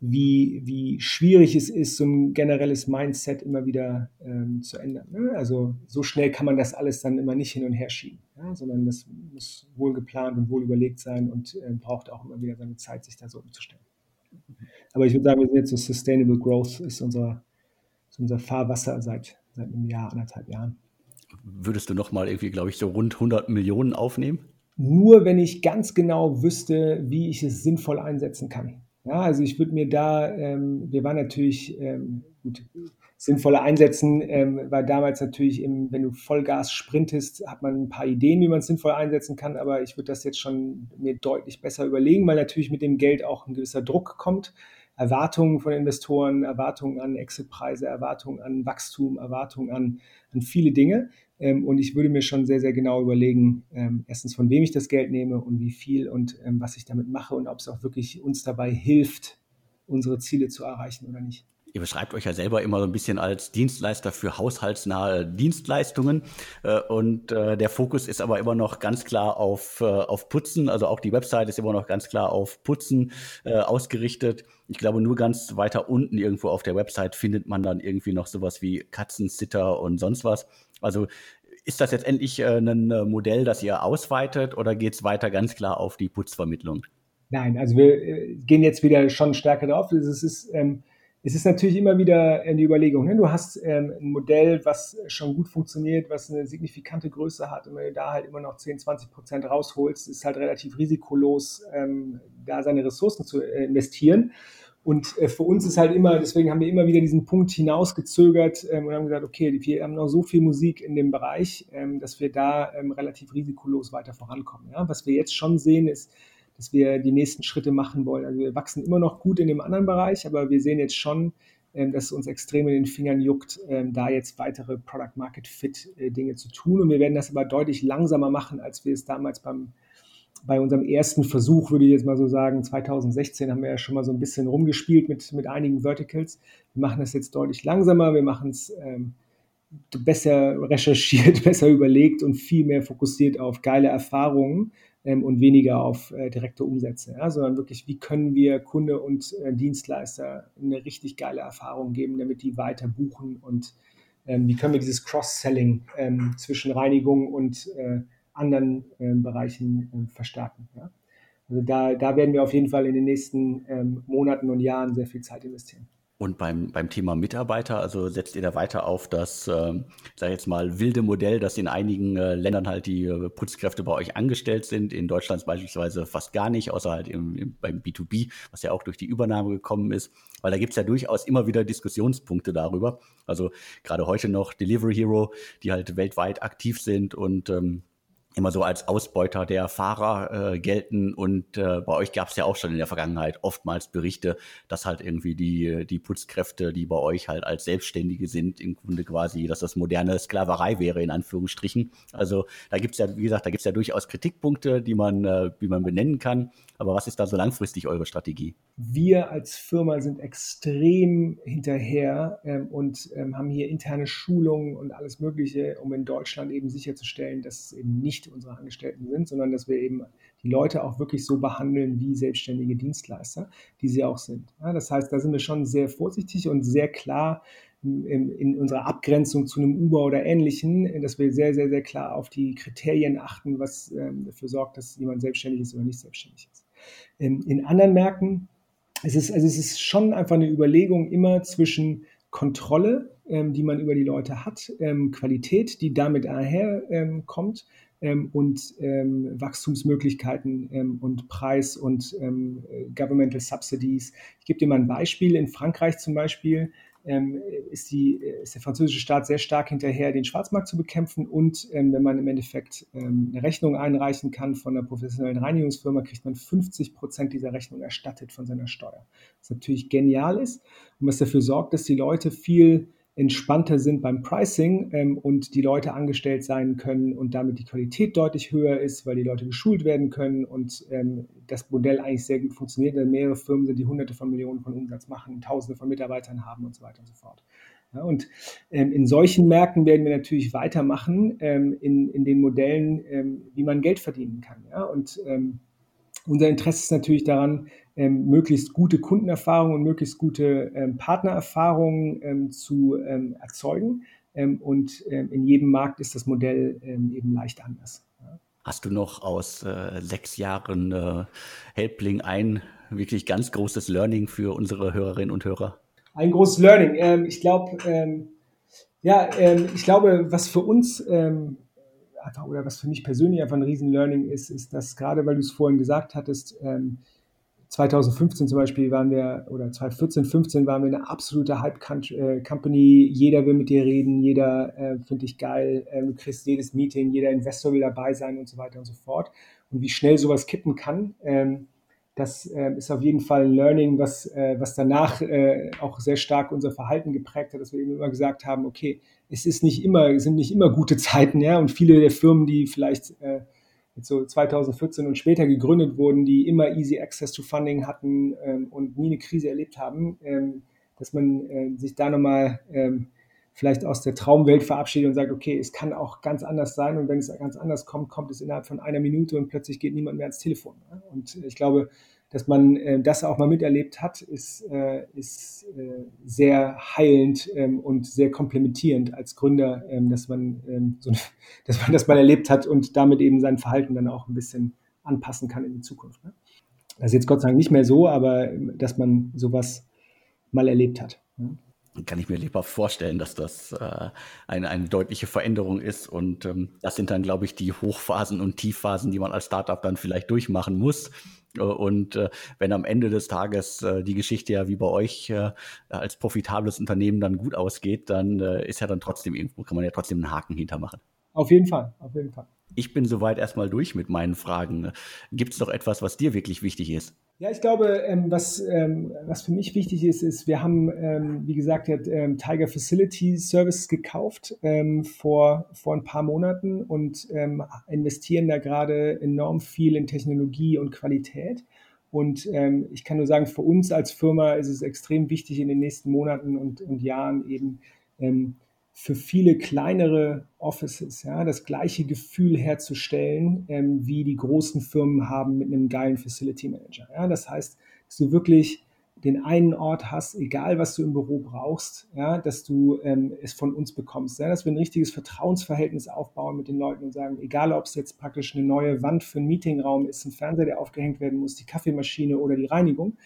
wie, wie schwierig es ist, so ein generelles Mindset immer wieder ähm, zu ändern. Ne? Also so schnell kann man das alles dann immer nicht hin und her schieben, ja? sondern das muss wohl geplant und wohl überlegt sein und äh, braucht auch immer wieder seine Zeit, sich da so umzustellen. Aber ich würde sagen, wir sind jetzt so Sustainable Growth ist unser, ist unser Fahrwasser seit, seit einem Jahr, anderthalb Jahren. Würdest du nochmal irgendwie, glaube ich, so rund 100 Millionen aufnehmen? Nur wenn ich ganz genau wüsste, wie ich es sinnvoll einsetzen kann. Ja, also ich würde mir da, ähm, wir waren natürlich, ähm, gut, sinnvoller einsetzen, ähm, weil damals natürlich, im, wenn du Vollgas sprintest, hat man ein paar Ideen, wie man es sinnvoll einsetzen kann, aber ich würde das jetzt schon mir deutlich besser überlegen, weil natürlich mit dem Geld auch ein gewisser Druck kommt. Erwartungen von Investoren, Erwartungen an Exitpreise, Erwartungen an Wachstum, Erwartungen an, an viele Dinge. Ähm, und ich würde mir schon sehr, sehr genau überlegen, ähm, erstens, von wem ich das Geld nehme und wie viel und ähm, was ich damit mache und ob es auch wirklich uns dabei hilft, unsere Ziele zu erreichen oder nicht. Ihr beschreibt euch ja selber immer so ein bisschen als Dienstleister für haushaltsnahe Dienstleistungen. Äh, und äh, der Fokus ist aber immer noch ganz klar auf, äh, auf Putzen. Also auch die Website ist immer noch ganz klar auf Putzen ausgerichtet. Ich glaube, nur ganz weiter unten irgendwo auf der Website findet man dann irgendwie noch sowas wie Katzensitter und sonst was. Also ist das jetzt endlich ein Modell, das ihr ausweitet oder geht es weiter ganz klar auf die Putzvermittlung? Nein, also wir gehen jetzt wieder schon stärker drauf. Es ist ähm, es ist natürlich immer wieder die Überlegung, ne? du hast ähm, ein Modell, was schon gut funktioniert, was eine signifikante Größe hat und wenn du da halt immer noch 10, 20 Prozent rausholst, ist halt relativ risikolos, ähm, da seine Ressourcen zu äh, investieren. Und äh, für uns ist halt immer, deswegen haben wir immer wieder diesen Punkt hinausgezögert ähm, und haben gesagt, okay, wir haben noch so viel Musik in dem Bereich, dass wir da relativ risikolos weiter vorankommen. Was wir jetzt schon sehen, ist, dass wir die nächsten Schritte machen wollen. Also wir wachsen immer noch gut in dem anderen Bereich, aber wir sehen jetzt schon, ähm, dass es uns extrem in den Fingern juckt, ähm, da jetzt weitere Product Market Fit äh, Dinge zu tun. Und wir werden das aber deutlich langsamer machen, als wir es damals beim bei unserem ersten Versuch, würde ich jetzt mal so sagen, 2016 haben wir ja schon mal so ein bisschen rumgespielt mit, mit einigen Verticals. Wir machen das jetzt deutlich langsamer, wir machen es ähm, besser recherchiert, besser überlegt und viel mehr fokussiert auf geile Erfahrungen und weniger auf äh, direkte Umsätze, ja, sondern wirklich, wie können wir Kunde und äh, Dienstleister eine richtig geile Erfahrung geben, damit die weiter buchen und ähm, wie können wir dieses Cross-Selling ähm, zwischen Reinigung und äh, anderen ähm, Bereichen ähm, verstärken. Ja? Also da, da werden wir auf jeden Fall in den nächsten ähm, Monaten und Jahren sehr viel Zeit investieren. Und beim, beim Thema Mitarbeiter, also setzt ihr da weiter auf das, äh, sag jetzt mal, wilde Modell, dass in einigen äh, Ländern halt die äh, Putzkräfte bei euch angestellt sind, in Deutschland beispielsweise fast gar nicht, außer halt im, im, beim B2B, was ja auch durch die Übernahme gekommen ist. Weil da gibt's ja durchaus immer wieder Diskussionspunkte darüber. Also gerade heute noch Delivery Hero, die halt weltweit aktiv sind und ähm, immer so als Ausbeuter der Fahrer äh, gelten. Und äh, bei euch gab es ja auch schon in der Vergangenheit oftmals Berichte, dass halt irgendwie die, die Putzkräfte, die bei euch halt als Selbstständige sind, im Grunde quasi, dass das moderne Sklaverei wäre, in Anführungsstrichen. Also da gibt's ja, wie gesagt, da gibt's ja durchaus Kritikpunkte, die man, äh, die man benennen kann. Aber was ist da so langfristig eure Strategie? Wir als Firma sind extrem hinterher ähm, und ähm, haben hier interne Schulungen und alles Mögliche, um in Deutschland eben sicherzustellen, dass es eben nicht unsere Angestellten sind, sondern dass wir eben die Leute auch wirklich so behandeln wie selbstständige Dienstleister, die sie auch sind. Ja, das heißt, da sind wir schon sehr vorsichtig und sehr klar, in, in unserer Abgrenzung zu einem Uber oder Ähnlichen, dass wir sehr, sehr, sehr klar auf die Kriterien achten, was ähm, dafür sorgt, dass jemand selbstständig ist oder nicht selbstständig ist. In, in anderen Märkten es ist, also es ist schon einfach eine Überlegung immer zwischen Kontrolle, ähm, die man über die Leute hat, ähm, Qualität, die damit einher ähm, kommt ähm, und ähm, Wachstumsmöglichkeiten ähm, und Preis und Governmental Subsidies. Ich gebe dir mal ein Beispiel. In Frankreich zum Beispiel ähm, ist, die, ist der französische Staat sehr stark hinterher, den Schwarzmarkt zu bekämpfen. Und ähm, wenn man im Endeffekt ähm, eine Rechnung einreichen kann von einer professionellen Reinigungsfirma, kriegt man 50 Prozent dieser Rechnung erstattet von seiner Steuer. Was natürlich genial ist und was dafür sorgt, dass die Leute viel entspannter sind beim Pricing ähm, und die Leute angestellt sein können und damit die Qualität deutlich höher ist, weil die Leute geschult werden können und ähm, das Modell eigentlich sehr gut funktioniert. Denn mehrere Firmen sind, die hunderte von Millionen von Umsatz machen, tausende von Mitarbeitern haben und so weiter und so fort. Ja, und ähm, in solchen Märkten werden wir natürlich weitermachen ähm, in, in den Modellen, ähm, wie man Geld verdienen kann. Ja? Und ähm, unser Interesse ist natürlich daran, ähm, möglichst gute Kundenerfahrungen und möglichst gute ähm, Partnererfahrungen ähm, zu ähm, erzeugen. Ähm, und ähm, in jedem Markt ist das Modell eben leicht anders. Ja. Hast du noch aus äh, sechs Jahren äh, Helpling ein wirklich ganz großes Learning für unsere Hörerinnen und Hörer? Ein großes Learning. ich glaube, ja, ich glaube, was für uns einfach, oder was für mich persönlich einfach ein Riesen-Learning ist, ist, dass gerade, weil du es vorhin gesagt hattest, ähm, 2015 zum Beispiel waren wir, oder 2014, 15 waren wir eine absolute Hype-Company. Jeder will mit dir reden, jeder äh, findet dich geil, äh, du kriegst jedes Meeting, jeder Investor will dabei sein und so weiter und so fort. Und wie schnell sowas kippen kann, ähm, das äh, ist auf jeden Fall ein Learning, was, äh, was danach äh, auch sehr stark unser Verhalten geprägt hat, dass wir eben immer gesagt haben, okay, es ist nicht immer, sind nicht immer gute Zeiten, ja, und viele der Firmen, die vielleicht äh, so 2014 und später gegründet wurden, die immer easy access to funding hatten ähm, und nie eine Krise erlebt haben, ähm, dass man äh, sich da nochmal ähm, vielleicht aus der Traumwelt verabschiedet und sagt, okay, es kann auch ganz anders sein und wenn es ganz anders kommt, kommt es innerhalb von einer Minute und plötzlich geht niemand mehr ans Telefon. Ne? Und ich glaube, dass man äh, das auch mal miterlebt hat, ist, äh, ist äh, sehr heilend ähm, und sehr komplementierend als Gründer, ähm, dass, man, ähm, so, dass man das mal erlebt hat und damit eben sein Verhalten dann auch ein bisschen anpassen kann in die Zukunft. Ne? Das ist jetzt Gott sei Dank nicht mehr so, aber ähm, dass man sowas mal erlebt hat. Ne? Kann ich mir lieber vorstellen, dass das äh, eine, eine deutliche Veränderung ist. Und ähm, das sind dann, glaube ich, die Hochphasen und Tiefphasen, die man als Startup dann vielleicht durchmachen muss. Äh, und äh, wenn am Ende des Tages äh, die Geschichte ja wie bei euch äh, als profitables Unternehmen dann gut ausgeht, dann äh, ist ja dann trotzdem irgendwo, kann man ja trotzdem einen Haken hintermachen. Auf jeden Fall, auf jeden Fall. Ich bin soweit erstmal durch mit meinen Fragen. Gibt es noch etwas, was dir wirklich wichtig ist? Ja, ich glaube, ähm, was, ähm, was für mich wichtig ist, ist, wir haben, ähm, wie gesagt, ähm, Tiger Facility Services gekauft ähm, vor, vor ein paar Monaten und ähm, investieren da gerade enorm viel in Technologie und Qualität. Und ich kann nur sagen, für uns als Firma ist es extrem wichtig, in den nächsten Monaten und, und Jahren eben für viele kleinere Offices ja, das gleiche Gefühl herzustellen, ähm, wie die großen Firmen haben mit einem geilen Facility Manager. Ja. Das heißt, dass du wirklich den einen Ort hast, egal was du im Büro brauchst, ja, dass du ähm, es von uns bekommst. Ja, dass wir ein richtiges Vertrauensverhältnis aufbauen mit den Leuten und sagen, egal ob es jetzt praktisch eine neue Wand für einen Meetingraum ist, ein Fernseher, der aufgehängt werden muss, die Kaffeemaschine oder die Reinigung,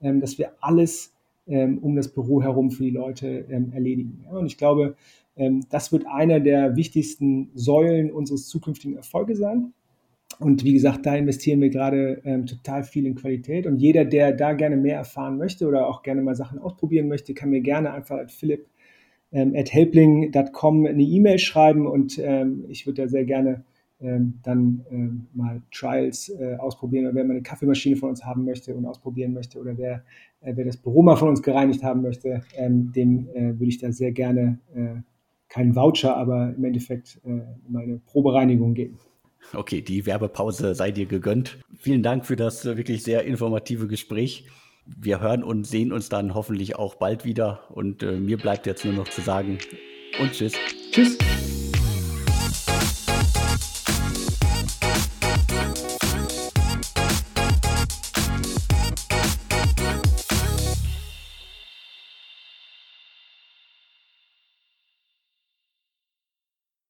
ähm, dass wir alles ähm, um das Büro herum für die Leute ähm, erledigen. Ja, und ich glaube, ähm, das wird einer der wichtigsten Säulen unseres zukünftigen Erfolges sein. Und wie gesagt, da investieren wir gerade ähm, total viel in Qualität. Und jeder, der da gerne mehr erfahren möchte oder auch gerne mal Sachen ausprobieren möchte, kann mir gerne einfach at philipp ähm, at helpling.com eine E-Mail schreiben und ähm, ich würde da sehr gerne dann ähm, mal Trials äh, ausprobieren oder wer mal eine Kaffeemaschine von uns haben möchte und ausprobieren möchte oder wer, äh, wer das Büro mal von uns gereinigt haben möchte, ähm, dem äh, würde ich da sehr gerne keinen Voucher, aber im Endeffekt meine Probereinigung geben. Okay, die Werbepause sei dir gegönnt. Vielen Dank für das wirklich sehr informative Gespräch. Wir hören und sehen uns dann hoffentlich auch bald wieder. Und mir bleibt jetzt nur noch zu sagen und tschüss. Tschüss.